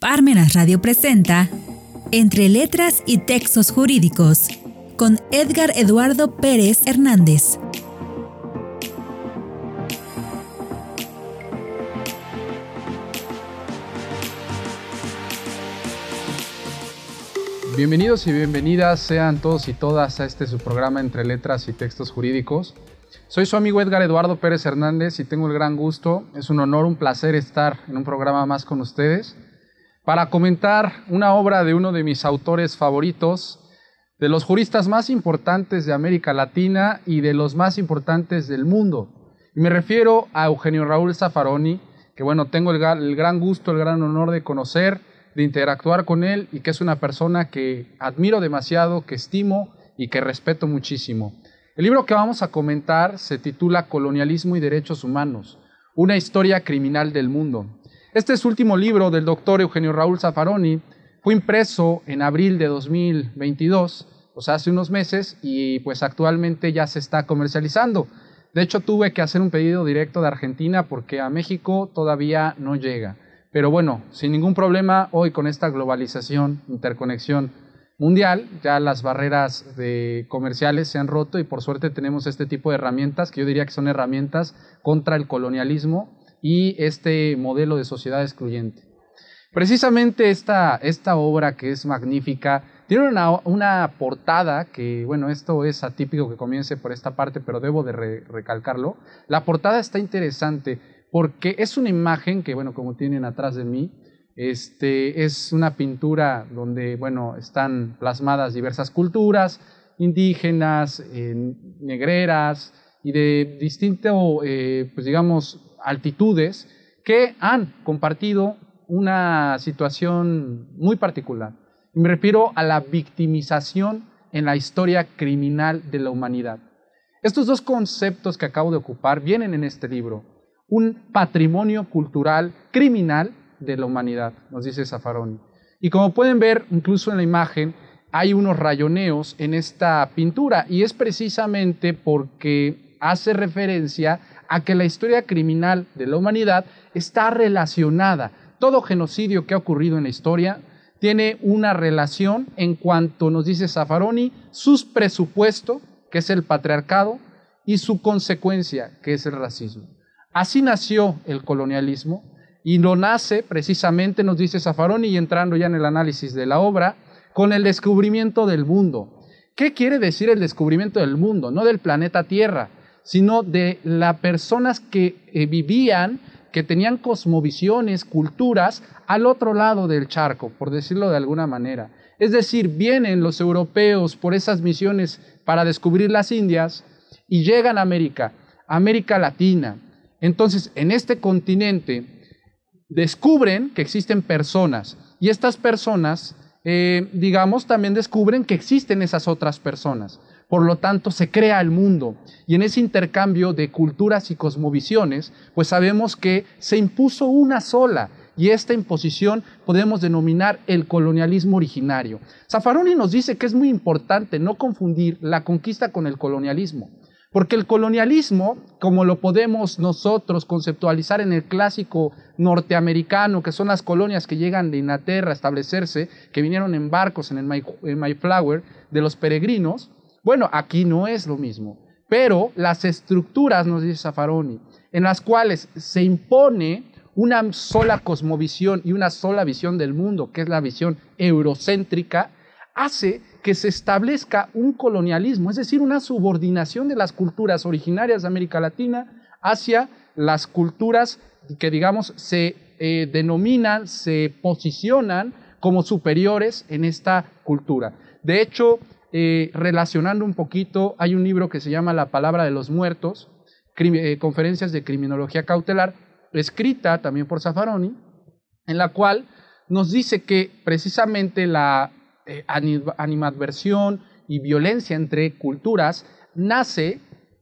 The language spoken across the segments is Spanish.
Parmenas Radio presenta Entre Letras y Textos Jurídicos con Edgar Eduardo Pérez Hernández. Bienvenidos y bienvenidas sean todos y todas a este su programa Entre Letras y Textos Jurídicos. Soy su amigo Edgar Eduardo Pérez Hernández y tengo el gran gusto, es un honor, un placer estar en un programa más con ustedes para comentar una obra de uno de mis autores favoritos, de los juristas más importantes de América Latina y de los más importantes del mundo. Y me refiero a Eugenio Raúl Zaffaroni, que bueno, tengo el, el gran gusto, el gran honor de conocer, de interactuar con él y que es una persona que admiro demasiado, que estimo y que respeto muchísimo. El libro que vamos a comentar se titula Colonialismo y Derechos Humanos, una historia criminal del mundo. Este es último libro del doctor Eugenio Raúl Zaffaroni, fue impreso en abril de 2022, o sea, hace unos meses, y pues actualmente ya se está comercializando. De hecho, tuve que hacer un pedido directo de Argentina porque a México todavía no llega. Pero bueno, sin ningún problema, hoy con esta globalización, interconexión mundial, ya las barreras de comerciales se han roto y por suerte tenemos este tipo de herramientas que yo diría que son herramientas contra el colonialismo y este modelo de sociedad excluyente. Precisamente esta, esta obra que es magnífica, tiene una, una, portada que, bueno, esto es atípico que comience por esta parte, pero debo de recalcarlo. La portada está interesante porque es una imagen que, bueno, como tienen atrás de mí, este, es una pintura donde, bueno, están plasmadas diversas culturas, indígenas, eh, negreras y de distinto, eh, pues digamos, altitudes que han compartido una situación muy particular. Me refiero a la victimización en la historia criminal de la humanidad. Estos dos conceptos que acabo de ocupar vienen en este libro un patrimonio cultural criminal de la humanidad, nos dice Zaffaroni. Y como pueden ver, incluso en la imagen, hay unos rayoneos en esta pintura y es precisamente porque hace referencia a que la historia criminal de la humanidad está relacionada. Todo genocidio que ha ocurrido en la historia tiene una relación en cuanto nos dice Zaffaroni, su presupuesto, que es el patriarcado, y su consecuencia, que es el racismo. Así nació el colonialismo y lo nace precisamente, nos dice Zaffaroni, y entrando ya en el análisis de la obra, con el descubrimiento del mundo. ¿Qué quiere decir el descubrimiento del mundo? No del planeta Tierra, sino de las personas que eh, vivían, que tenían cosmovisiones, culturas al otro lado del charco, por decirlo de alguna manera. Es decir, vienen los europeos por esas misiones para descubrir las Indias y llegan a América, América Latina, entonces, en este continente descubren que existen personas y estas personas, eh, digamos, también descubren que existen esas otras personas. Por lo tanto, se crea el mundo. Y en ese intercambio de culturas y cosmovisiones, pues sabemos que se impuso una sola. Y esta imposición podemos denominar el colonialismo originario. Zaffaroni nos dice que es muy importante no confundir la conquista con el colonialismo. Porque el colonialismo, como lo podemos nosotros conceptualizar en el clásico norteamericano, que son las colonias que llegan de Inglaterra a establecerse, que vinieron en barcos en el Mayflower, de los peregrinos, bueno, aquí no es lo mismo. Pero las estructuras, nos dice Zaffaroni, en las cuales se impone una sola cosmovisión y una sola visión del mundo, que es la visión eurocéntrica, hace que se establezca un colonialismo, es decir, una subordinación de las culturas originarias de América Latina hacia las culturas que, digamos, se eh, denominan, se posicionan como superiores en esta cultura. De hecho, eh, relacionando un poquito, hay un libro que se llama La Palabra de los Muertos, eh, Conferencias de Criminología Cautelar, escrita también por Zaffaroni, en la cual nos dice que precisamente la eh, animadversión y violencia entre culturas nace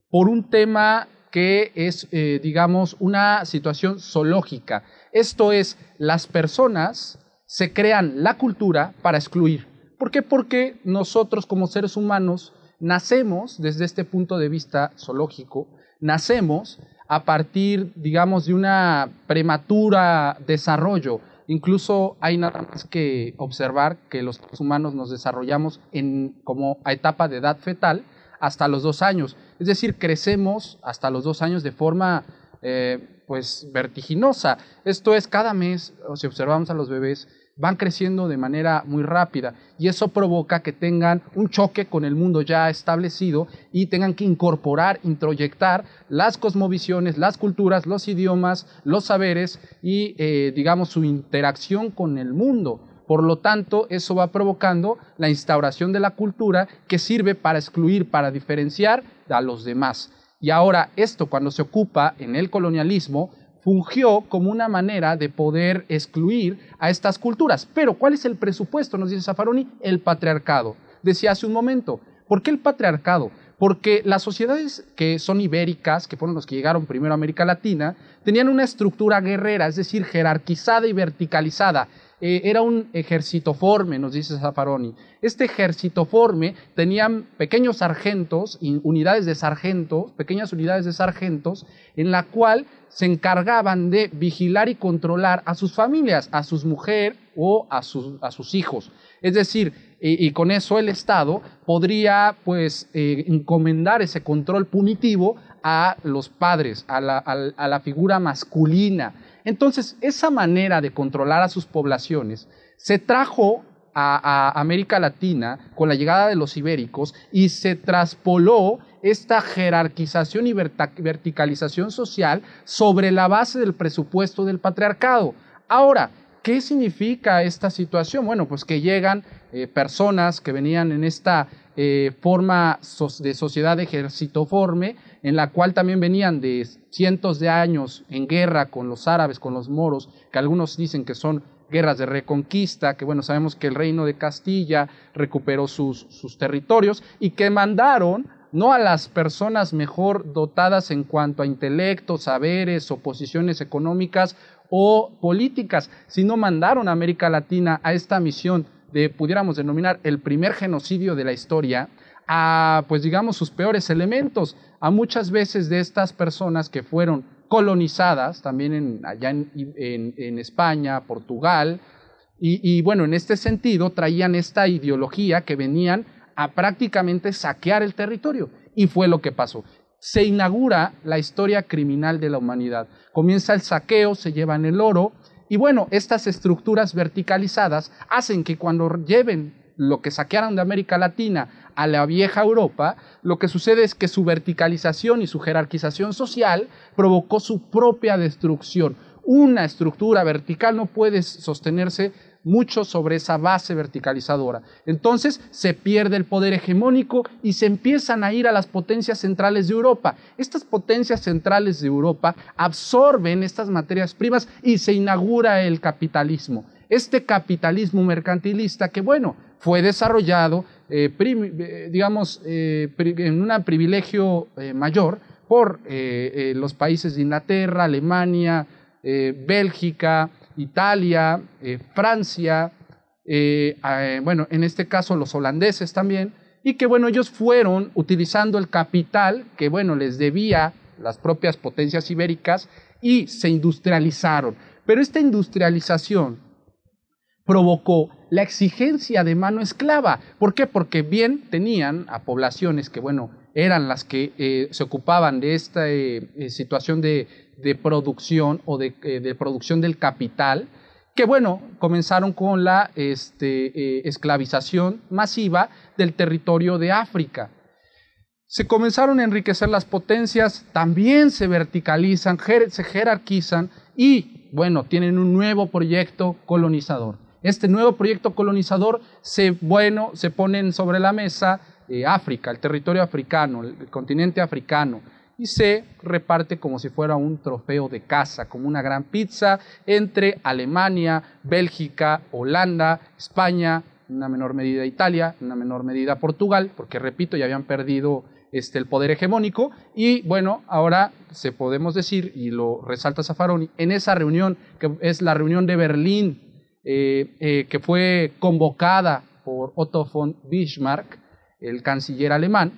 por un tema que es, digamos, una situación zoológica. Esto es, las personas se crean la cultura para excluir. ¿Por qué? Porque nosotros como seres humanos nacemos desde este punto de vista zoológico, nacemos a partir, digamos, de una prematura desarrollo Incluso hay nada más que observar que los humanos nos desarrollamos como a etapa de edad fetal hasta los dos años. Es decir, crecemos hasta los dos años de forma eh, pues vertiginosa. Esto es cada mes, si observamos a los bebés, van creciendo de manera muy rápida y eso provoca que tengan un choque con el mundo ya establecido y tengan que incorporar, introyectar las cosmovisiones, las culturas, los idiomas, los saberes y eh, digamos su interacción con el mundo. Por lo tanto, eso va provocando la instauración de la cultura que sirve para excluir, para diferenciar a los demás. Y ahora esto cuando se ocupa en el colonialismo fungió como una manera de poder excluir a estas culturas. Pero ¿cuál es el presupuesto? Nos dice Zaffaroni, el patriarcado. Decía hace un momento, ¿por qué el patriarcado? Porque las sociedades que son ibéricas, que fueron los que llegaron primero a América Latina, tenían una estructura guerrera, es decir, jerarquizada y verticalizada. Eh, era un ejército forme, nos dice Zaffaroni. Este ejército forme tenían pequeños sargentos, unidades de sargentos, pequeñas unidades de sargentos, en la cual se encargaban de vigilar y controlar a sus familias, a sus mujeres o a sus, a sus hijos. Es decir, y, con eso el Estado podría pues eh, encomendar ese control punitivo a los padres, a la, figura masculina entonces, esa manera de controlar a sus poblaciones se trajo a, América Latina con la llegada de los ibéricos y se traspoló esta jerarquización y verticalización social sobre la base del presupuesto del patriarcado. Ahora, ¿qué significa esta situación? Bueno, pues que llegan eh, personas que venían en esta eh, forma de sociedad ejercitoforme, en la cual también venían de cientos de años en guerra con los árabes, con los moros, que algunos dicen que son guerras de reconquista, que bueno, sabemos que el reino de Castilla recuperó sus, sus territorios y que mandaron no a las personas mejor dotadas en cuanto a intelecto, saberes o posiciones económicas o políticas, sino mandaron a América Latina a esta misión de, pudiéramos denominar, el primer genocidio de la historia, a, pues digamos, sus peores elementos, a muchas veces de estas personas que fueron colonizadas, también en, allá en, España, Portugal, y, y, bueno, en este sentido traían esta ideología que venían a prácticamente saquear el territorio, y fue lo que pasó. Se inaugura la historia criminal de la humanidad. Comienza el saqueo, se llevan el oro, y bueno, estas estructuras verticalizadas hacen que cuando lleven lo que saquearon de América Latina a la vieja Europa, lo que sucede es que su verticalización y su jerarquización social provocó su propia destrucción. Una estructura vertical no puede sostenerse mucho sobre esa base verticalizadora. Entonces se pierde el poder hegemónico y se empiezan a ir a las potencias centrales de Europa. Estas potencias centrales de Europa absorben estas materias primas y se inaugura el capitalismo. Este capitalismo mercantilista que, bueno, fue desarrollado, eh, eh, digamos, eh, en un privilegio mayor por los países de Inglaterra, Alemania, Bélgica, Italia, eh, Francia, eh, eh, bueno, en este caso los holandeses también, y que bueno, ellos fueron utilizando el capital que bueno, les debía las propias potencias ibéricas y se industrializaron. Pero esta industrialización provocó la exigencia de mano esclava. ¿Por qué? Porque bien tenían a poblaciones que, bueno, eran las que se ocupaban de esta situación de, de producción o de, eh, de, producción del capital, que bueno, comenzaron con la este, eh, esclavización masiva del territorio de África. Se comenzaron a enriquecer las potencias, también se verticalizan, se jerarquizan y bueno, tienen un nuevo proyecto colonizador. Este nuevo proyecto colonizador se, bueno, se ponen sobre la mesa eh, África, el territorio africano, el continente africano y se reparte como si fuera un trofeo de casa, como una gran pizza entre Alemania, Bélgica, Holanda, España, en una menor medida Italia, en una menor medida Portugal, porque repito, ya habían perdido este, el poder hegemónico. Y bueno, ahora se podemos decir, y lo resalta Zaffaroni, en esa reunión, que es la reunión de Berlín, eh, eh, que fue convocada por Otto von Bismarck, el canciller alemán,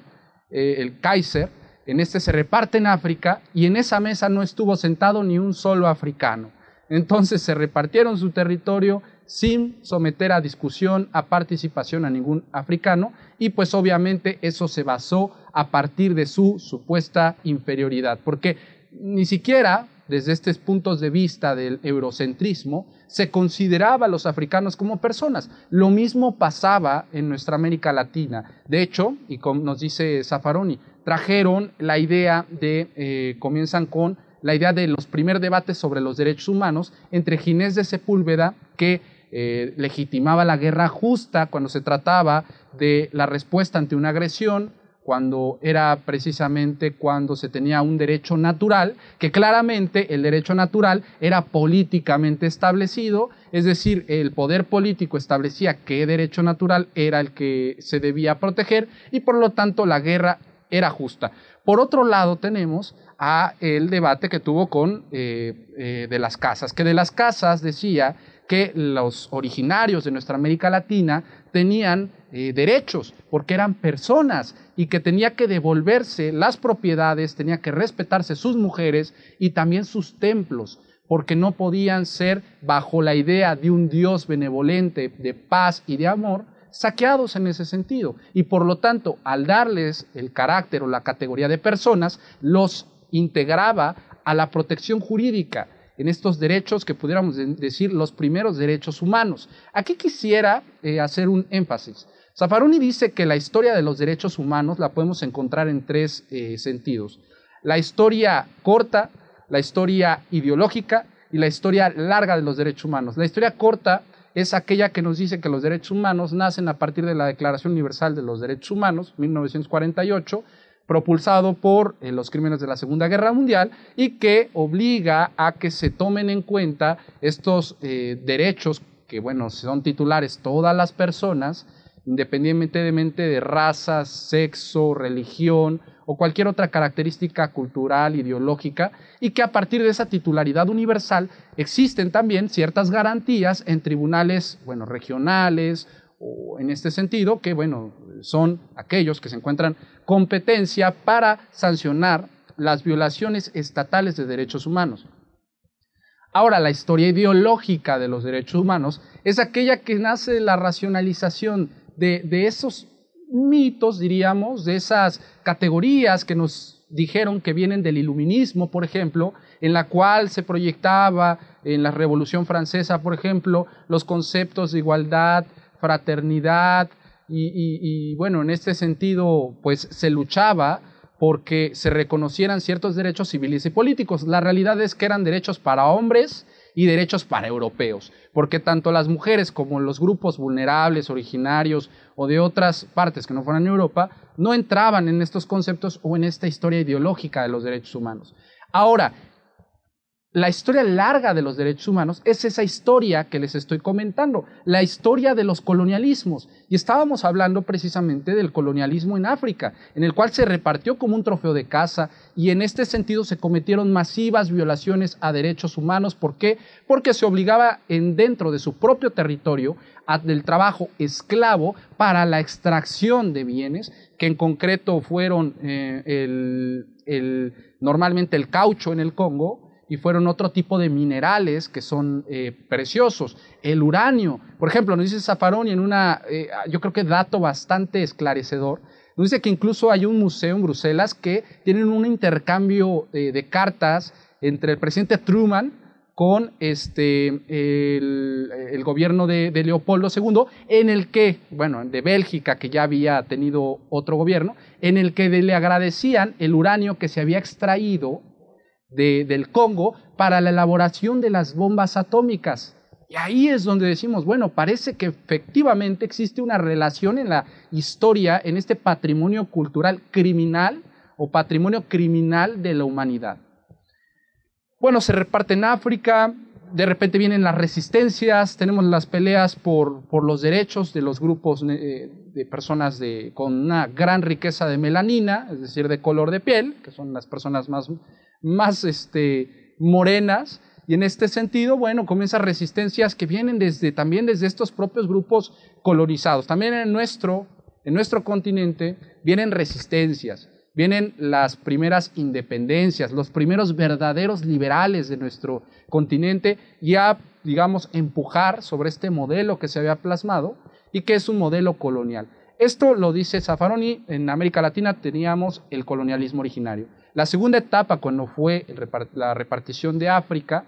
eh, el Kaiser, en este se reparte en África y en esa mesa no estuvo sentado ni un solo africano. Entonces se repartieron su territorio sin someter a discusión, a participación a ningún africano y pues obviamente eso se basó a partir de su supuesta inferioridad, porque ni siquiera desde estos puntos de vista del eurocentrismo se consideraba a los africanos como personas. Lo mismo pasaba en nuestra América Latina. De hecho, y como nos dice Zaffaroni, trajeron la idea de, eh, comienzan con la idea de los primeros debates sobre los derechos humanos entre Ginés de Sepúlveda, que eh, legitimaba la guerra justa cuando se trataba de la respuesta ante una agresión, cuando era precisamente cuando se tenía un derecho natural, que claramente el derecho natural era políticamente establecido, es decir, el poder político establecía qué derecho natural era el que se debía proteger y por lo tanto la guerra era justa. Por otro lado tenemos a el debate que tuvo con eh, eh, de las casas, que de las casas decía que los originarios de nuestra América Latina tenían eh, derechos, porque eran personas y que tenía que devolverse las propiedades, tenía que respetarse sus mujeres y también sus templos, porque no podían ser bajo la idea de un Dios benevolente, de paz y de amor, saqueados en ese sentido. Y por lo tanto, al darles el carácter o la categoría de personas, los integraba a la protección jurídica en estos derechos que pudiéramos decir los primeros derechos humanos. Aquí quisiera eh, hacer un énfasis. Zaffaroni dice que la historia de los derechos humanos la podemos encontrar en tres eh, sentidos. La historia corta, la historia ideológica y la historia larga de los derechos humanos. La historia corta es aquella que nos dice que los derechos humanos nacen a partir de la Declaración Universal de los Derechos Humanos, 1948, propulsado por eh, los crímenes de la Segunda Guerra Mundial y que obliga a que se tomen en cuenta estos eh, derechos que, bueno, son titulares todas las personas, independientemente de raza, sexo, religión o cualquier otra característica cultural, ideológica, y que a partir de esa titularidad universal existen también ciertas garantías en tribunales, bueno, regionales o en este sentido, que bueno, son aquellos que se encuentran competencia para sancionar las violaciones estatales de derechos humanos. Ahora, la historia ideológica de los derechos humanos es aquella que nace de la racionalización de, de esos mitos, diríamos, de esas categorías que nos dijeron que vienen del iluminismo, por ejemplo, en la cual se proyectaba en la Revolución Francesa, por ejemplo, los conceptos de igualdad, fraternidad y, bueno, en este sentido, pues se luchaba porque se reconocieran ciertos derechos civiles y políticos. La realidad es que eran derechos para hombres y derechos para europeos, porque tanto las mujeres como los grupos vulnerables, originarios o de otras partes que no fueran Europa, no entraban en estos conceptos o en esta historia ideológica de los derechos humanos. Ahora, la historia larga de los derechos humanos es esa historia que les estoy comentando, la historia de los colonialismos. Y estábamos hablando precisamente del colonialismo en África, en el cual se repartió como un trofeo de caza y en este sentido se cometieron masivas violaciones a derechos humanos. ¿Por qué? Porque se obligaba en dentro de su propio territorio del trabajo esclavo para la extracción de bienes, que en concreto fueron eh, normalmente el caucho en el Congo, y fueron otro tipo de minerales que son eh, preciosos. El uranio, por ejemplo, nos dice Zaffaroni en una, eh, yo creo que dato bastante esclarecedor, nos dice que incluso hay un museo en Bruselas que tienen un intercambio eh, de cartas entre el presidente Truman con este, el, gobierno de, de, Leopoldo II, en el que, bueno, de Bélgica, que ya había tenido otro gobierno, en el que le agradecían el uranio que se había extraído del Congo para la elaboración de las bombas atómicas. Y ahí es donde decimos, bueno, parece que efectivamente existe una relación en la historia, en este patrimonio cultural criminal o patrimonio criminal de la humanidad. Bueno, se reparte en África, de repente vienen las resistencias, tenemos las peleas por, por los derechos de los grupos eh, de personas de, con una gran riqueza de melanina, es decir, de color de piel, que son las personas más más este, morenas. Y en este sentido, bueno, comienzan resistencias que vienen desde, también desde estos propios grupos colonizados. También en nuestro, en nuestro continente vienen resistencias. Vienen las primeras independencias, los primeros verdaderos liberales de nuestro continente, ya, digamos, empujar sobre este modelo que se había plasmado y que es un modelo colonial. Esto lo dice Zaffaroni, en América Latina teníamos el colonialismo originario. La segunda etapa, cuando fue la repartición de África,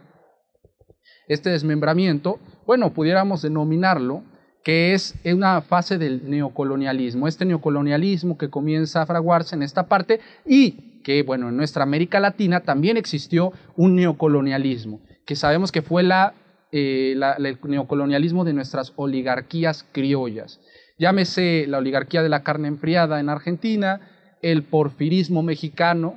este desmembramiento, bueno, pudiéramos denominarlo que es una fase del neocolonialismo, este neocolonialismo que comienza a fraguarse en esta parte y que, bueno, en nuestra América Latina también existió un neocolonialismo, que sabemos que fue la, eh, el neocolonialismo de nuestras oligarquías criollas. Llámese la oligarquía de la carne enfriada en Argentina, el porfirismo mexicano,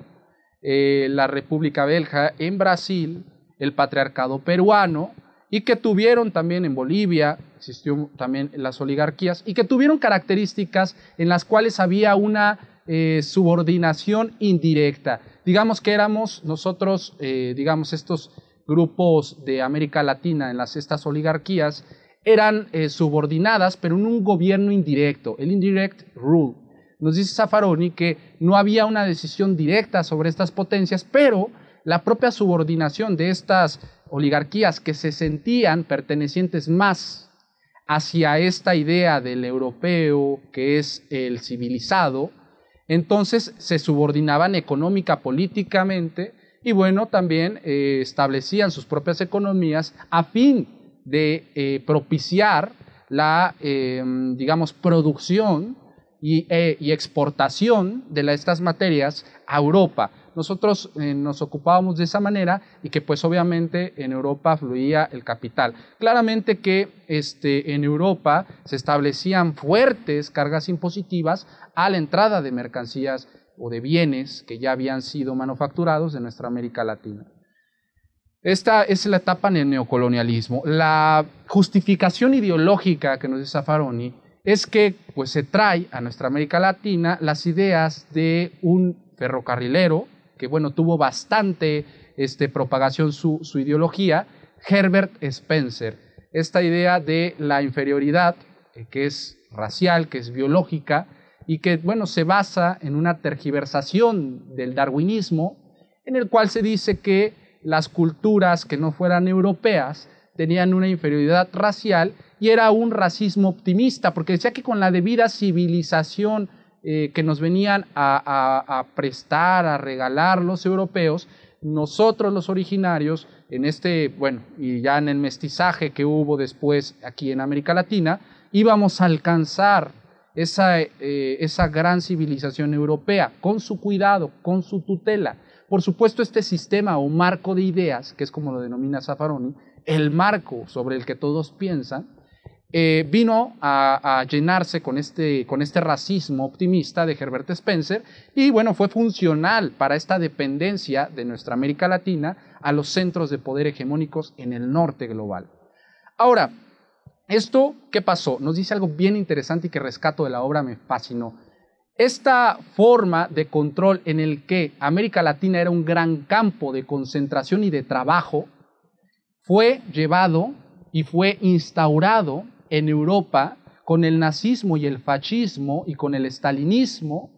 eh, la República Belga en Brasil, el patriarcado peruano, y que tuvieron también en Bolivia, existió también las oligarquías, y que tuvieron características en las cuales había una eh, subordinación indirecta. Digamos que éramos nosotros, eh, digamos, estos grupos de América Latina en las, estas oligarquías, eran eh, subordinadas, pero en un gobierno indirecto, el indirect rule. Nos dice Zaffaroni que no había una decisión directa sobre estas potencias, pero la propia subordinación de estas oligarquías que se sentían pertenecientes más hacia esta idea del europeo que es el civilizado, entonces se subordinaban económica, políticamente y bueno, también eh, establecían sus propias economías a fin de eh, propiciar la, em, digamos, producción eh, y exportación de estas materias a Europa nosotros eh, nos ocupábamos de esa manera y que pues obviamente en Europa fluía el capital. Claramente que este, en Europa se establecían fuertes cargas impositivas a la entrada de mercancías o de bienes que ya habían sido manufacturados de nuestra América Latina. Esta es la etapa en el neocolonialismo. La justificación ideológica que nos dice Zaffaroni es que pues, se trae a nuestra América Latina las ideas de un ferrocarrilero que bueno, tuvo bastante este, propagación su, su ideología, Herbert Spencer. Esta idea de la inferioridad, eh, que es racial, que es biológica, y que, bueno, se basa en una tergiversación del darwinismo, en el cual se dice que las culturas que no fueran europeas tenían una inferioridad racial y era un racismo optimista, porque decía que con la debida civilización eh, que nos venían a, prestar, a regalar los europeos, nosotros los originarios, en este, bueno, y ya en el mestizaje que hubo después aquí en América Latina, íbamos a alcanzar esa, eh, esa gran civilización europea con su cuidado, con su tutela. Por supuesto, este sistema o marco de ideas, que es como lo denomina Zaffaroni, el marco sobre el que todos piensan, eh, vino a, llenarse con este, con este racismo optimista de Herbert Spencer y bueno, fue funcional para esta dependencia de nuestra América Latina a los centros de poder hegemónicos en el norte global. Ahora, ¿esto qué pasó? Nos dice algo bien interesante y que rescato de la obra me fascinó. Esta forma de control en el que América Latina era un gran campo de concentración y de trabajo fue llevado y fue instaurado en Europa con el nazismo y el fascismo y con el stalinismo,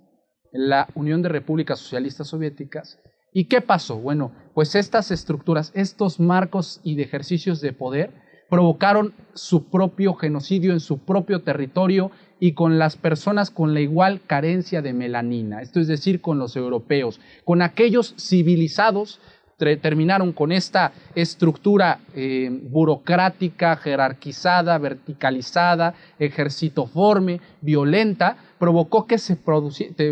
en la Unión de Repúblicas Socialistas Soviéticas. ¿Y qué pasó? Bueno, pues estas estructuras, estos marcos y de ejercicios de poder provocaron su propio genocidio en su propio territorio y con las personas con la igual carencia de melanina, esto es decir, con los europeos, con aquellos civilizados terminaron con esta estructura eh, burocrática, jerarquizada, verticalizada, ejercitoforme, violenta, provocó que se,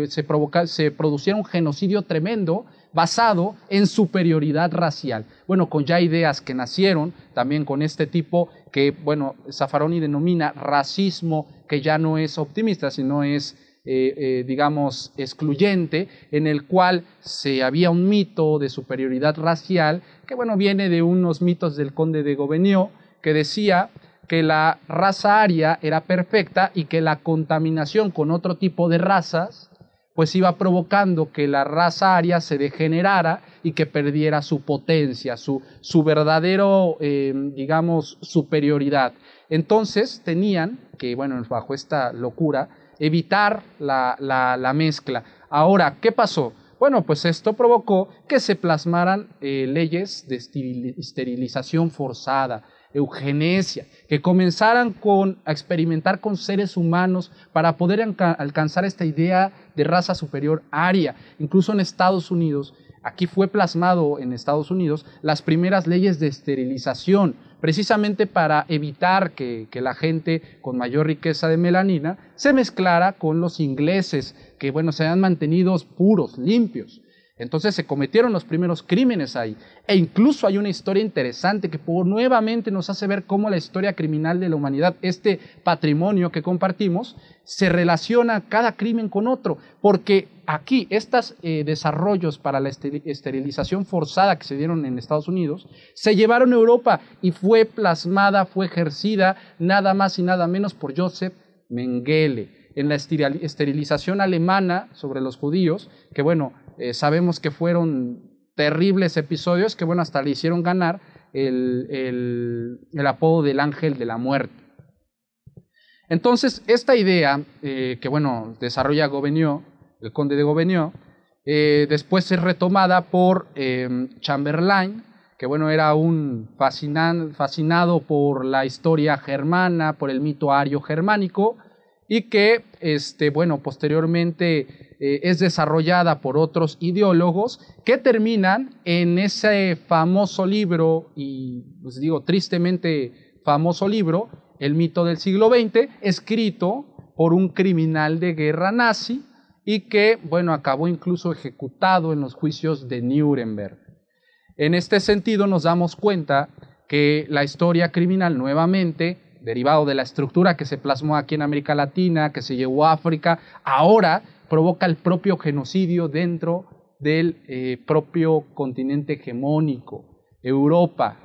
se, se produciera un genocidio tremendo basado en superioridad racial. Bueno, con ya ideas que nacieron también con este tipo que, bueno, Zaffaroni denomina racismo, que ya no es optimista, sino es eh, eh, digamos, excluyente, en el cual se había un mito de superioridad racial, que bueno, viene de unos mitos del conde de Gobenio, que decía que la raza aria era perfecta y que la contaminación con otro tipo de razas pues iba provocando que la raza aria se degenerara y que perdiera su potencia, su, su verdadero, eh, digamos, superioridad. Entonces tenían que, bueno, bajo esta locura, evitar la, mezcla. Ahora, ¿qué pasó? Bueno, pues esto provocó que se plasmaran eh, leyes de esterilización forzada, eugenesia, que comenzaran con, a experimentar con seres humanos para poder alcanzar esta idea de raza superior aria. Incluso en Estados Unidos, aquí fue plasmado en Estados Unidos las primeras leyes de esterilización, precisamente para evitar que, que, la gente con mayor riqueza de melanina se mezclara con los ingleses, que bueno, se han mantenido puros, limpios. Entonces se cometieron los primeros crímenes ahí. E incluso hay una historia interesante que por, nuevamente nos hace ver cómo la historia criminal de la humanidad, este patrimonio que compartimos, se relaciona cada crimen con otro. Porque aquí estos eh, desarrollos para la esterilización forzada que se dieron en Estados Unidos, se llevaron a Europa y fue plasmada, fue ejercida nada más y nada menos por Joseph Mengele en la esterilización alemana sobre los judíos, que bueno, eh, sabemos que fueron terribles episodios que, bueno, hasta le hicieron ganar el, el, apodo del ángel de la muerte. Entonces, esta idea eh, que, bueno, desarrolla Gobineau, el conde de Gobineau, eh, después es retomada por Chamberlain, que bueno, era un fascinado por la historia germana, por el mito ario germánico, y que, este, bueno, posteriormente eh, es desarrollada por otros ideólogos que terminan en ese famoso libro, y pues digo, tristemente famoso libro, El mito del siglo XX, escrito por un criminal de guerra nazi y que, bueno, acabó incluso ejecutado en los juicios de Nuremberg. En este sentido nos damos cuenta que la historia criminal nuevamente derivado de la estructura que se plasmó aquí en América Latina, que se llevó a África, ahora provoca el propio genocidio dentro del eh, propio continente hegemónico, Europa.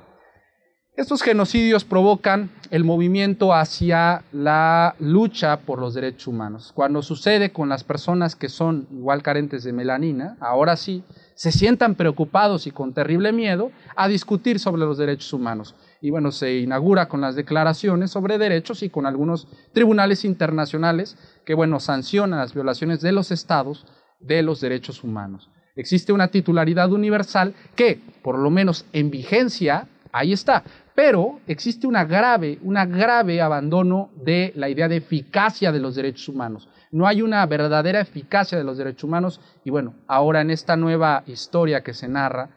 Estos genocidios provocan el movimiento hacia la lucha por los derechos humanos. Cuando sucede con las personas que son igual carentes de melanina, ahora sí, se sientan preocupados y con terrible miedo a discutir sobre los derechos humanos y bueno, se inaugura con las declaraciones sobre derechos y con algunos tribunales internacionales que, bueno, sancionan las violaciones de los estados de los derechos humanos. Existe una titularidad universal que, por lo menos en vigencia, ahí está, pero existe una grave, una grave abandono de la idea de eficacia de los derechos humanos. No hay una verdadera eficacia de los derechos humanos y bueno, ahora en esta nueva historia que se narra,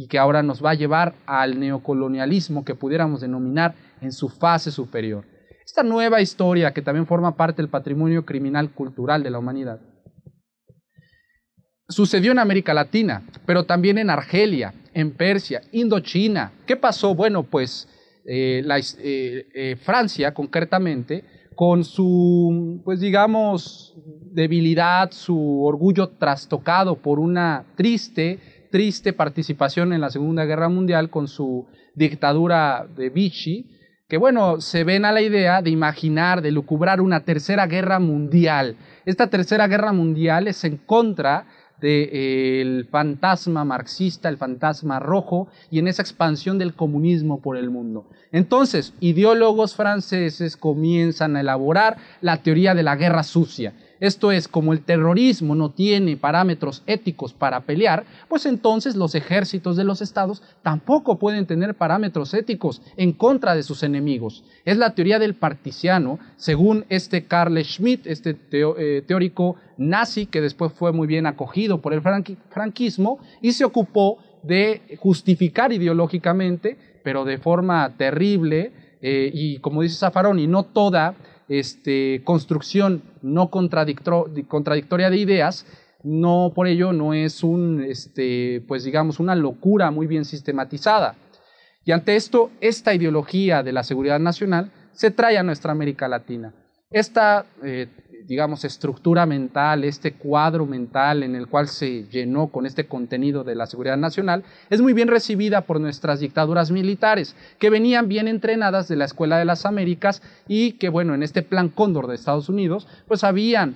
y que ahora nos va a llevar al neocolonialismo que pudiéramos denominar en su fase superior. Esta nueva historia que también forma parte del patrimonio criminal cultural de la humanidad sucedió en América Latina, pero también en Argelia, en Persia, Indochina. ¿Qué pasó? Bueno, pues eh, la, eh, eh, Francia concretamente, con su, pues digamos, debilidad, su orgullo trastocado por una triste triste participación en la Segunda Guerra Mundial con su dictadura de Vichy, que bueno, se ven a la idea de imaginar, de lucubrar una tercera guerra mundial. Esta tercera guerra mundial es en contra del fantasma marxista, el fantasma rojo, y en esa expansión del comunismo por el mundo. Entonces, ideólogos franceses comienzan a elaborar la teoría de la guerra sucia esto es, como el terrorismo no tiene parámetros éticos para pelear, pues entonces los ejércitos de los estados tampoco pueden tener parámetros éticos en contra de sus enemigos. Es la teoría del particiano, según este Carl Schmitt, este eh, teórico nazi que después fue muy bien acogido por el franquismo y se ocupó de justificar ideológicamente, pero de forma terrible, eh, y como dice Zaffaroni, no toda este, construcción no contradictoria de ideas, no por ello no es un, este, pues digamos, una locura muy bien sistematizada. Y ante esto, esta ideología de la seguridad nacional se trae a nuestra América Latina. Esta eh, digamos, estructura mental, este cuadro mental en el cual se llenó con este contenido de la seguridad nacional, es muy bien recibida por nuestras dictaduras militares, que venían bien entrenadas de la Escuela de las Américas y que, bueno, en este plan cóndor de Estados Unidos, pues habían,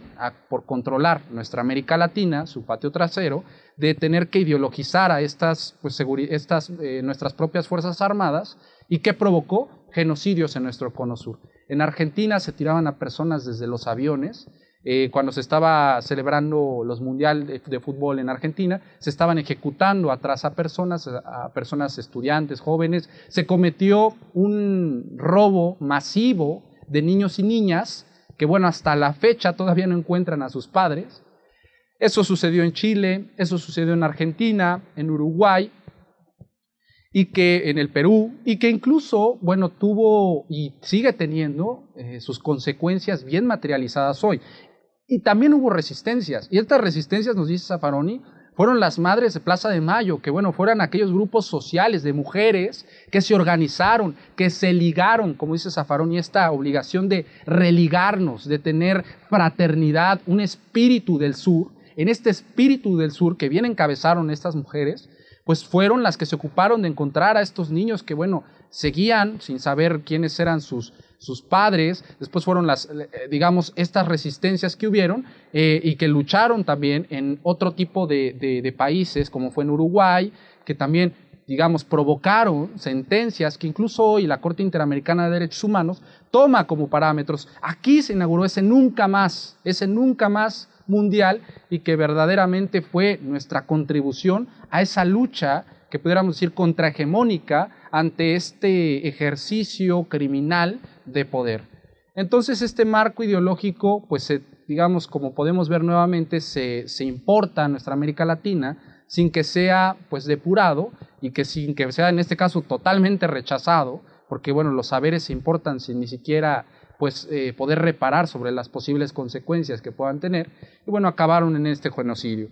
por controlar nuestra América Latina, su patio trasero, de tener que ideologizar a estas, pues, estas eh, nuestras propias Fuerzas Armadas y que provocó genocidios en nuestro cono sur. En Argentina se tiraban a personas desde los aviones. Eh, cuando se estaba celebrando los mundiales de, fútbol en Argentina, se estaban ejecutando atrás a personas, a personas estudiantes, jóvenes, se cometió un robo masivo de niños y niñas que bueno, hasta la fecha todavía no encuentran a sus padres. Eso sucedió en Chile, eso sucedió en Argentina, en Uruguay, y que en el Perú, y que incluso, bueno, tuvo y sigue teniendo eh, sus consecuencias bien materializadas hoy. Y también hubo resistencias. Y estas resistencias, nos dice Zaffaroni, fueron las madres de Plaza de Mayo, que bueno, fueron aquellos grupos sociales de mujeres que se organizaron, que se ligaron, como dice Zaffaroni, esta obligación de religarnos, de tener fraternidad, un espíritu del sur. En este espíritu del sur que bien encabezaron estas mujeres, pues fueron las que se ocuparon de encontrar a estos niños que, bueno, seguían sin saber quiénes eran sus, sus padres, después fueron las, eh, digamos, estas resistencias que hubieron eh, y que lucharon también en otro tipo de, países, como fue en Uruguay, que también, digamos, provocaron sentencias que incluso hoy la Corte Interamericana de Derechos Humanos toma como parámetros. Aquí se inauguró ese nunca más, ese nunca más mundial y que verdaderamente fue nuestra contribución a esa lucha que pudiéramos decir contrahegemónica ante este ejercicio criminal de poder. Entonces este marco ideológico, pues digamos, como podemos ver nuevamente, se, se, importa a nuestra América Latina sin que sea pues depurado y que sin que sea en este caso totalmente rechazado, porque bueno, los saberes se importan sin ni siquiera pues eh, poder reparar sobre las posibles consecuencias que puedan tener, y bueno, acabaron en este genocidio.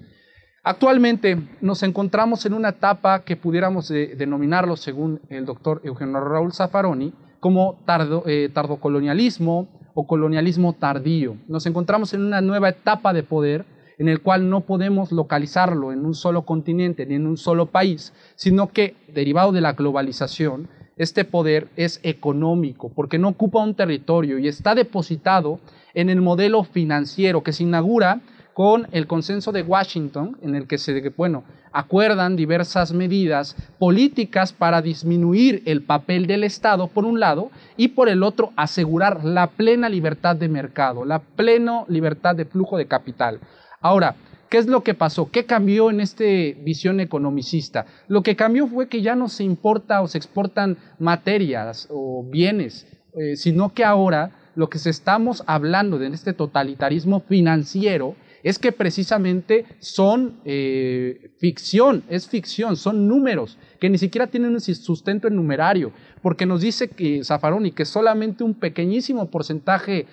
Actualmente nos encontramos en una etapa que pudiéramos eh, denominarlo, según el doctor Eugenio Raúl Zaffaroni, como eh, tardocolonialismo o colonialismo tardío. Nos encontramos en una nueva etapa de poder en el cual no podemos localizarlo en un solo continente ni en un solo país, sino que, derivado de la globalización, este poder es económico, porque no ocupa un territorio y está depositado en el modelo financiero que se inaugura con el consenso de Washington, en el que se, bueno, acuerdan diversas medidas políticas para disminuir el papel del Estado, por un lado, y por el otro, asegurar la plena libertad de mercado, la plena libertad de flujo de capital. Ahora, ¿Qué es lo que pasó? ¿Qué cambió en esta visión economicista? Lo que cambió fue que ya no se importa o se exportan materias o bienes, eh, sino que ahora lo que se estamos hablando de este totalitarismo financiero es que precisamente son eh, ficción, es ficción, son números que ni siquiera tienen sustento en numerario, porque nos dice que Zaffaroni que solamente un pequeñísimo porcentaje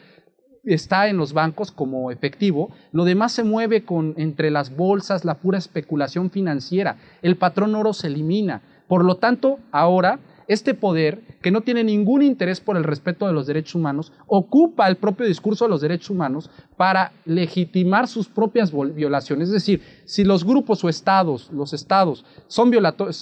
está en los bancos como efectivo, lo demás se mueve con entre las bolsas, la pura especulación financiera. El patrón oro se elimina. Por lo tanto, ahora este poder, que no tiene ningún interés por el respeto de los derechos humanos, ocupa el propio discurso de los derechos humanos para legitimar sus propias violaciones. Es decir, si los grupos o estados, los estados, son,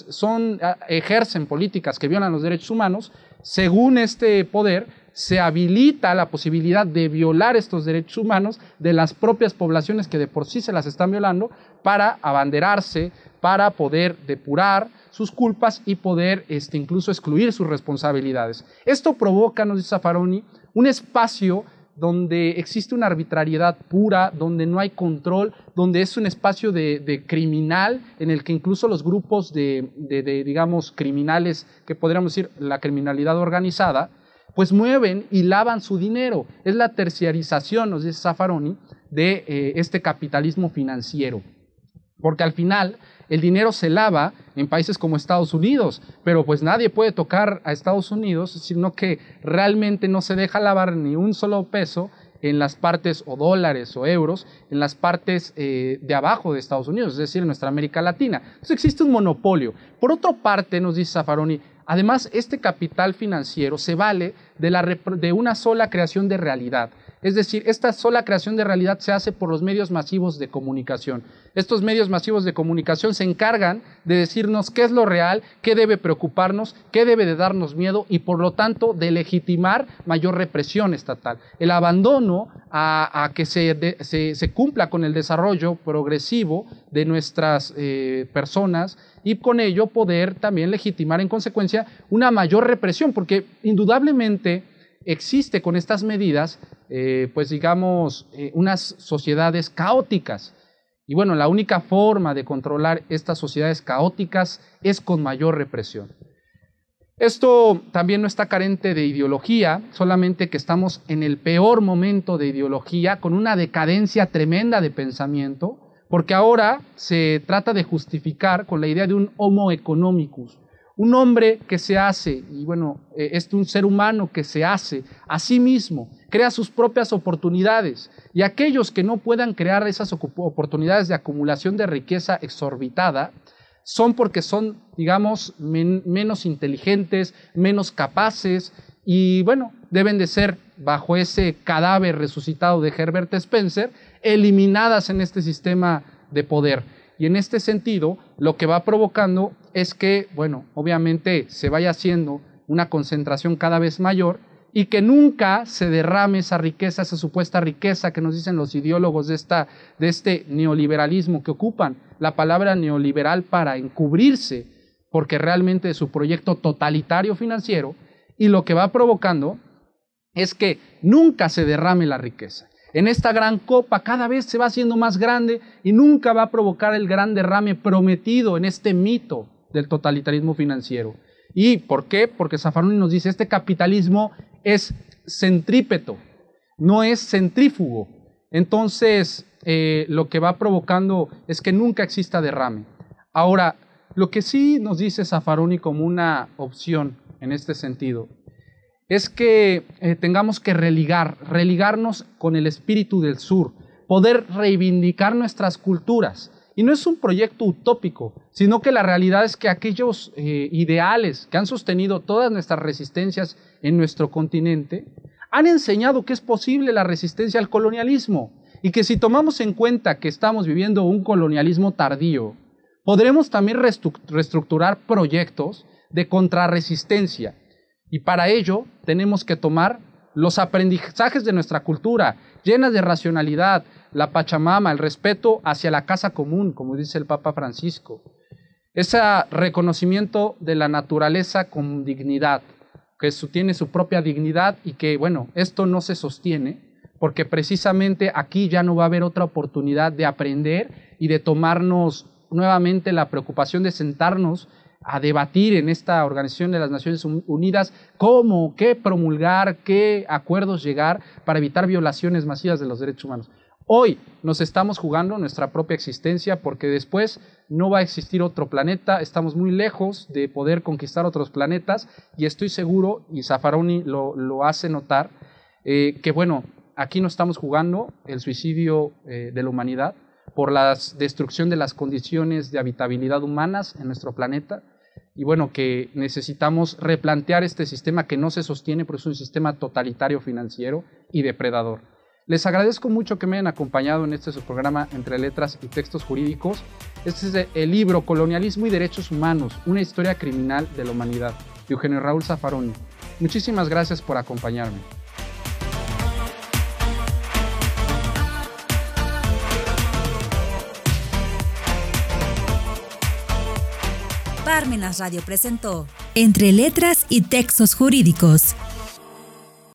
son ah, ejercen políticas que violan los derechos humanos, según este poder, se habilita la posibilidad de violar estos derechos humanos de las propias poblaciones que de por sí se las están violando para abanderarse, para poder depurar sus culpas y poder este, incluso excluir sus responsabilidades. Esto provoca, nos dice Zaffaroni, un espacio donde existe una arbitrariedad pura, donde no hay control, donde es un espacio de, criminal en el que incluso los grupos de, de, digamos, criminales, que podríamos decir la criminalidad organizada, pues mueven y lavan su dinero. Es la terciarización, nos dice Zaffaroni, de eh, este capitalismo financiero. Porque al final el dinero se lava en países como Estados Unidos, pero pues nadie puede tocar a Estados Unidos, sino que realmente no se deja lavar ni un solo peso en las partes o dólares o euros, en las partes eh, de abajo de Estados Unidos, es decir, en nuestra América Latina. Entonces existe un monopolio. Por otra parte, nos dice Zaffaroni, además este capital financiero se vale de, la, de una sola creación de realidad. Es decir, esta sola creación de realidad se hace por los medios masivos de comunicación. Estos medios masivos de comunicación se encargan de decirnos qué es lo real, qué debe preocuparnos, qué debe de darnos miedo y por lo tanto de legitimar mayor represión estatal. El abandono a, que se, cumpla con el desarrollo progresivo de nuestras eh, personas y con ello poder también legitimar en consecuencia una mayor represión, porque indudablemente existe con estas medidas, eh, pues digamos, eh, unas sociedades caóticas. Y bueno, la única forma de controlar estas sociedades caóticas es con mayor represión. Esto también no está carente de ideología, solamente que estamos en el peor momento de ideología, con una decadencia tremenda de pensamiento, porque ahora se trata de justificar con la idea de un homo economicus, un hombre que se hace, y bueno, eh, es un ser humano que se hace a sí mismo, crea sus propias oportunidades, y aquellos que no puedan crear esas oportunidades de acumulación de riqueza exorbitada, son porque son, digamos, menos inteligentes, menos capaces y bueno, deben de ser bajo ese cadáver resucitado de Herbert Spencer, eliminadas en este sistema de poder. Y en este sentido, lo que va provocando es que, bueno, obviamente se vaya haciendo una concentración cada vez mayor y que nunca se derrame esa riqueza, esa supuesta riqueza que nos dicen los ideólogos de, esta, de este neoliberalismo que ocupan la palabra neoliberal para encubrirse, porque realmente es su proyecto totalitario financiero, y lo que va provocando es que nunca se derrame la riqueza. En esta gran copa cada vez se va haciendo más grande y nunca va a provocar el gran derrame prometido en este mito del totalitarismo financiero. ¿Y por qué? Porque Zaffaroni nos dice, este capitalismo es centrípeto, no es centrífugo. Entonces, eh, lo que va provocando es que nunca exista derrame. Ahora, lo que sí nos dice Zaffaroni como una opción en este sentido es que eh, tengamos que religar, religarnos con el espíritu del sur, poder reivindicar nuestras culturas. Y no es un proyecto utópico, sino que la realidad es que aquellos eh, ideales que han sostenido todas nuestras resistencias en nuestro continente han enseñado que es posible la resistencia al colonialismo y que si tomamos en cuenta que estamos viviendo un colonialismo tardío, podremos también reestructurar proyectos de contrarresistencia. Y para ello tenemos que tomar los aprendizajes de nuestra cultura, llenas de racionalidad, la Pachamama, el respeto hacia la casa común, como dice el Papa Francisco, ese reconocimiento de la naturaleza con dignidad, que tiene su propia dignidad y que, bueno, esto no se sostiene porque precisamente aquí ya no va a haber otra oportunidad de aprender y de tomarnos nuevamente la preocupación de sentarnos a debatir en esta Organización de las Naciones Unidas cómo, qué promulgar, qué acuerdos llegar para evitar violaciones masivas de los derechos humanos. Hoy nos estamos jugando nuestra propia existencia porque después no va a existir otro planeta, estamos muy lejos de poder conquistar otros planetas y estoy seguro, y Zaffaroni lo, hace notar, eh, que bueno, aquí no estamos jugando el suicidio eh, de la humanidad por la destrucción de las condiciones de habitabilidad humanas en nuestro planeta y bueno, que necesitamos replantear este sistema que no se sostiene porque es un sistema totalitario financiero y depredador. Les agradezco mucho que me hayan acompañado en este programa Entre Letras y Textos Jurídicos. Este es el libro Colonialismo y Derechos Humanos, una historia criminal de la humanidad, de Eugenio Raúl Zaffaroni. Muchísimas gracias por acompañarme. Parmenas Radio presentó Entre Letras y Textos Jurídicos